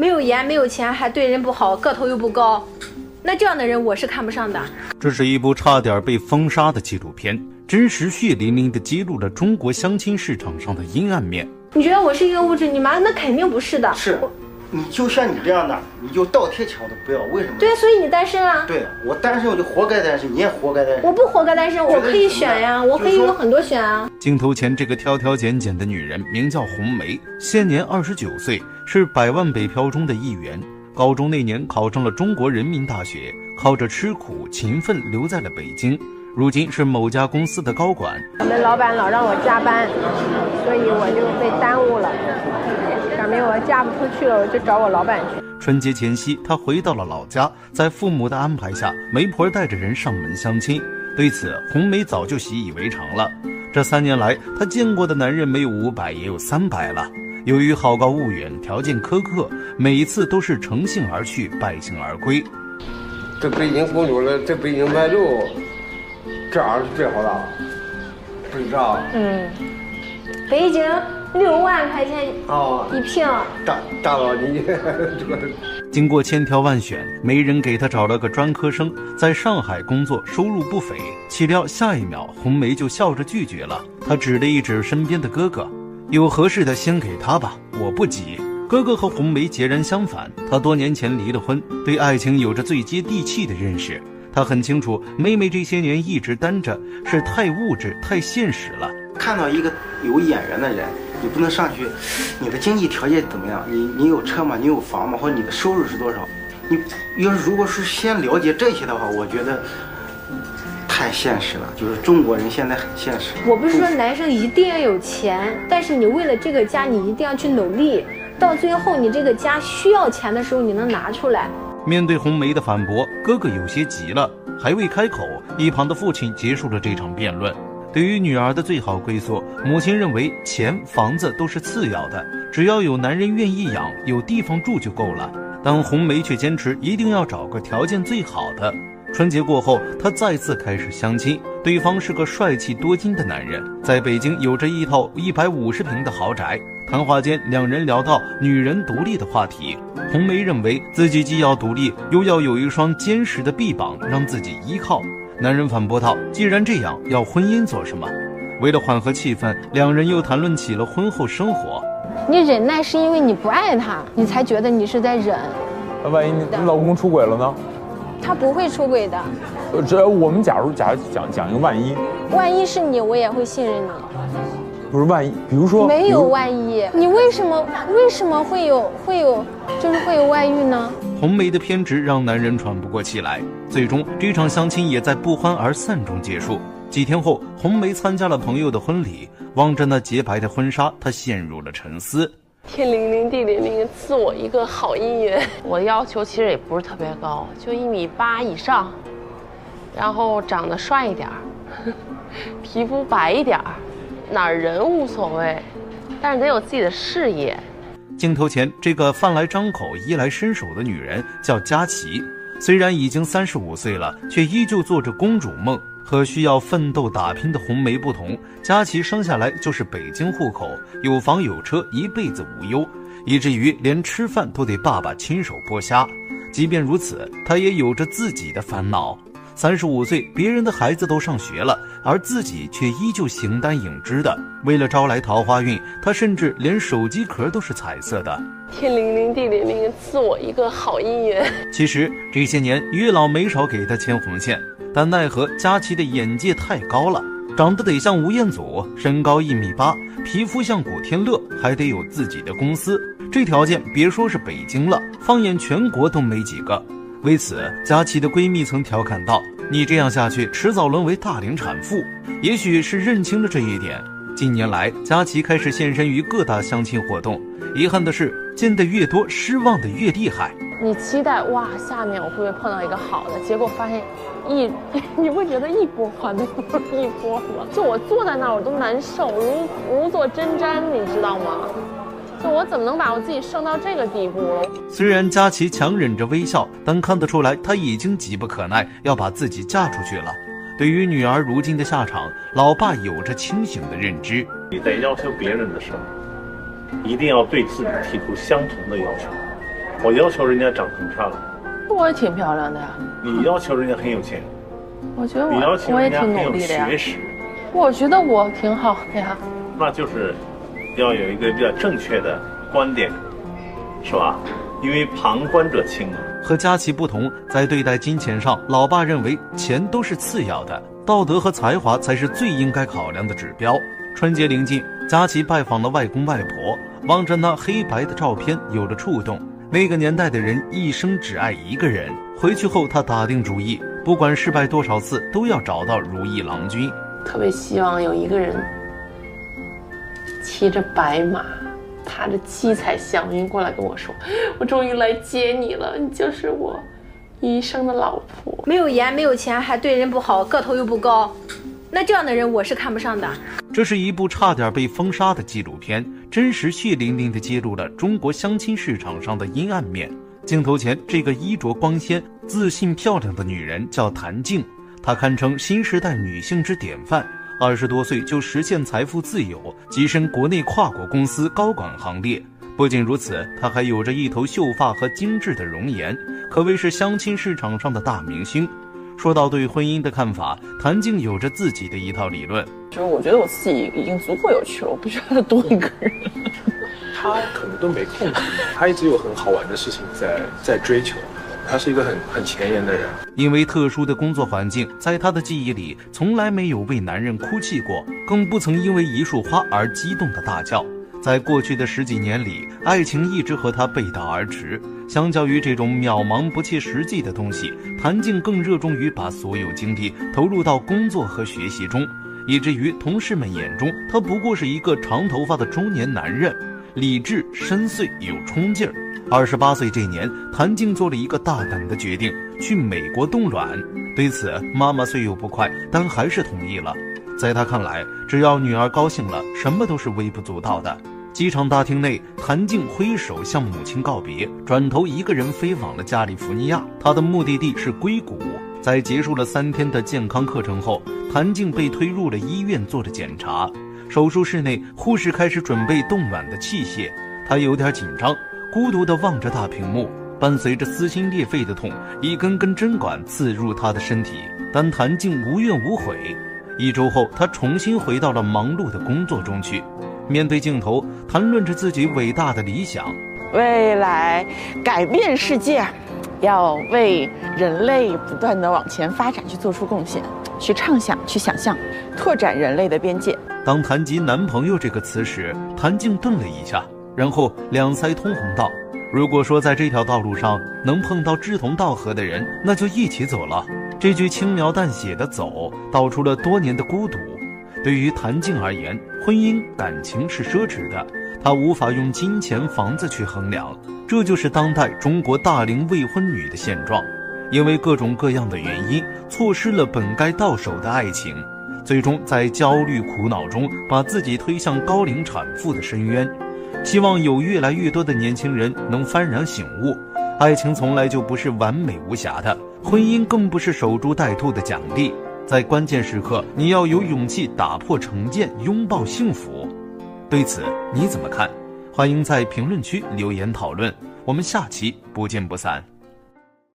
没有颜，没有钱，还对人不好，个头又不高，那这样的人我是看不上的。这是一部差点被封杀的纪录片，真实血淋淋地揭露了中国相亲市场上的阴暗面。你觉得我是一个物质女吗？那肯定不是的。是。你就像你这样的，你就倒贴钱我都不要，为什么？对，所以你单身啊？对，我单身我就活该单身，你也活该单身。我不活该单身，我可以选呀，我可以有很多选啊。镜头前这个挑挑拣拣的女人名叫红梅，现年二十九岁，是百万北漂中的一员。高中那年考上了中国人民大学，靠着吃苦勤奋留在了北京，如今是某家公司的高管。我们老板老让我加班，所以我就被耽误了。表明我嫁不出去了，我就找我老板去。春节前夕，她回到了老家，在父母的安排下，媒婆带着人上门相亲。对此，红梅早就习以为常了。这三年来，她见过的男人没有五百，也有三百了。由于好高骛远，条件苛刻，每一次都是乘兴而去，败兴而归。这北京工作了，在北京买楼，这样是最好的，是啥？嗯，北京。六万块钱哦一平，大大佬你这个。经过千挑万选，媒人给他找了个专科生，在上海工作，收入不菲。岂料下一秒，红梅就笑着拒绝了。她指了一指身边的哥哥，有合适的先给他吧，我不急。哥哥和红梅截然相反，他多年前离了婚，对爱情有着最接地气的认识。他很清楚，妹妹这些年一直单着，是太物质、太现实了。看到一个有眼缘的人。你不能上去，你的经济条件怎么样？你你有车吗？你有房吗？或者你的收入是多少？你要是如果是先了解这些的话，我觉得太现实了。就是中国人现在很现实。我不是说男生一定要有钱，但是你为了这个家，你一定要去努力。到最后你这个家需要钱的时候，你能拿出来。面对红梅的反驳，哥哥有些急了，还未开口，一旁的父亲结束了这场辩论。对于女儿的最好归宿，母亲认为钱房子都是次要的，只要有男人愿意养，有地方住就够了。但红梅却坚持一定要找个条件最好的。春节过后，她再次开始相亲，对方是个帅气多金的男人，在北京有着一套一百五十平的豪宅。谈话间，两人聊到女人独立的话题。红梅认为自己既要独立，又要有一双坚实的臂膀让自己依靠。男人反驳道：“既然这样，要婚姻做什么？”为了缓和气氛，两人又谈论起了婚后生活。你忍耐是因为你不爱他，你才觉得你是在忍。那万一你老公出轨了呢？他不会出轨的。呃，这我们假如假如讲讲一个万一，万一是你，我也会信任你。不是万一，比如说没有万一，你为什么为什么会有会有就是会有外遇呢？红梅的偏执让男人喘不过气来，最终这场相亲也在不欢而散中结束。几天后，红梅参加了朋友的婚礼，望着那洁白的婚纱，她陷入了沉思。天灵灵地灵灵，赐我一个好姻缘。我的要求其实也不是特别高，就一米八以上，然后长得帅一点儿，皮肤白一点儿，哪儿人无所谓，但是得有自己的事业。镜头前，这个饭来张口、衣来伸手的女人叫佳琪。虽然已经三十五岁了，却依旧做着公主梦。和需要奋斗打拼的红梅不同，佳琪生下来就是北京户口，有房有车，一辈子无忧，以至于连吃饭都得爸爸亲手剥虾。即便如此，她也有着自己的烦恼。三十五岁，别人的孩子都上学了，而自己却依旧形单影只的。为了招来桃花运，他甚至连手机壳都是彩色的。天灵灵地灵灵，赐我一个好姻缘。其实这些年，月老没少给他牵红线，但奈何佳琪的眼界太高了，长得得像吴彦祖，身高一米八，皮肤像古天乐，还得有自己的公司。这条件别说是北京了，放眼全国都没几个。为此，佳琪的闺蜜曾调侃道：“你这样下去，迟早沦为大龄产妇。”也许是认清了这一点，近年来，佳琪开始现身于各大相亲活动。遗憾的是，见得越多，失望的越厉害。你期待哇，下面我会不会碰到一个好的？结果发现一，你会觉得一波还不如一波吗？就我坐在那儿，我都难受，如如坐针毡，你知道吗？就我怎么能把我自己剩到这个地步了？虽然佳琪强忍着微笑，但看得出来她已经急不可耐，要把自己嫁出去了。对于女儿如今的下场，老爸有着清醒的认知。你在要求别人的时候，一定要对自己提出相同的要求。我要求人家长得很漂亮，我也挺漂亮的呀。你要求人家很有钱，我觉得你要求我我也人家很有挺努力的呀。学识，我觉得我挺好的呀。那就是要有一个比较正确的观点，是吧？因为旁观者清嘛。和佳琪不同，在对待金钱上，老爸认为钱都是次要的，道德和才华才是最应该考量的指标。春节临近，佳琪拜访了外公外婆，望着那黑白的照片，有了触动。那个年代的人一生只爱一个人。回去后，他打定主意，不管失败多少次，都要找到如意郎君。特别希望有一个人骑着白马，踏着七彩祥云过来跟我说：“我终于来接你了，你就是我一生的老婆。”没有颜，没有钱，还对人不好，个头又不高，那这样的人我是看不上的。这是一部差点被封杀的纪录片，真实血淋淋地揭露了中国相亲市场上的阴暗面。镜头前，这个衣着光鲜、自信漂亮的女人叫谭静，她堪称新时代女性之典范。二十多岁就实现财富自由，跻身国内跨国公司高管行列。不仅如此，她还有着一头秀发和精致的容颜，可谓是相亲市场上的大明星。说到对婚姻的看法，谭静有着自己的一套理论。就是我觉得我自己已经足够有趣了，我不需要再多一个人。他可能都没空，他一直有很好玩的事情在在追求。他是一个很很前沿的人，因为特殊的工作环境，在他的记忆里从来没有为男人哭泣过，更不曾因为一束花而激动的大叫。在过去的十几年里，爱情一直和他背道而驰。相较于这种渺茫不切实际的东西，谭静更热衷于把所有精力投入到工作和学习中，以至于同事们眼中，他不过是一个长头发的中年男人，理智、深邃、有冲劲儿。二十八岁这年，谭静做了一个大胆的决定，去美国冻卵。对此，妈妈虽有不快，但还是同意了。在她看来，只要女儿高兴了，什么都是微不足道的。机场大厅内，谭静挥手向母亲告别，转头一个人飞往了加利福尼亚。她的目的地是硅谷。在结束了三天的健康课程后，谭静被推入了医院做着检查。手术室内，护士开始准备冻卵的器械，她有点紧张。孤独地望着大屏幕，伴随着撕心裂肺的痛，一根根针管刺入她的身体。但谭静无怨无悔。一周后，她重新回到了忙碌的工作中去，面对镜头，谈论着自己伟大的理想：未来改变世界，要为人类不断地往前发展去做出贡献，去畅想，去想象，拓展人类的边界。当谈及男朋友这个词时，谭静顿了一下。然后两腮通红道：“如果说在这条道路上能碰到志同道合的人，那就一起走了。”这句轻描淡写的“走”道出了多年的孤独。对于谭静而言，婚姻感情是奢侈的，她无法用金钱房子去衡量。这就是当代中国大龄未婚女的现状，因为各种各样的原因，错失了本该到手的爱情，最终在焦虑苦恼中把自己推向高龄产妇的深渊。希望有越来越多的年轻人能幡然醒悟，爱情从来就不是完美无瑕的，婚姻更不是守株待兔的奖励。在关键时刻，你要有勇气打破成见，拥抱幸福。对此你怎么看？欢迎在评论区留言讨论。我们下期不见不散。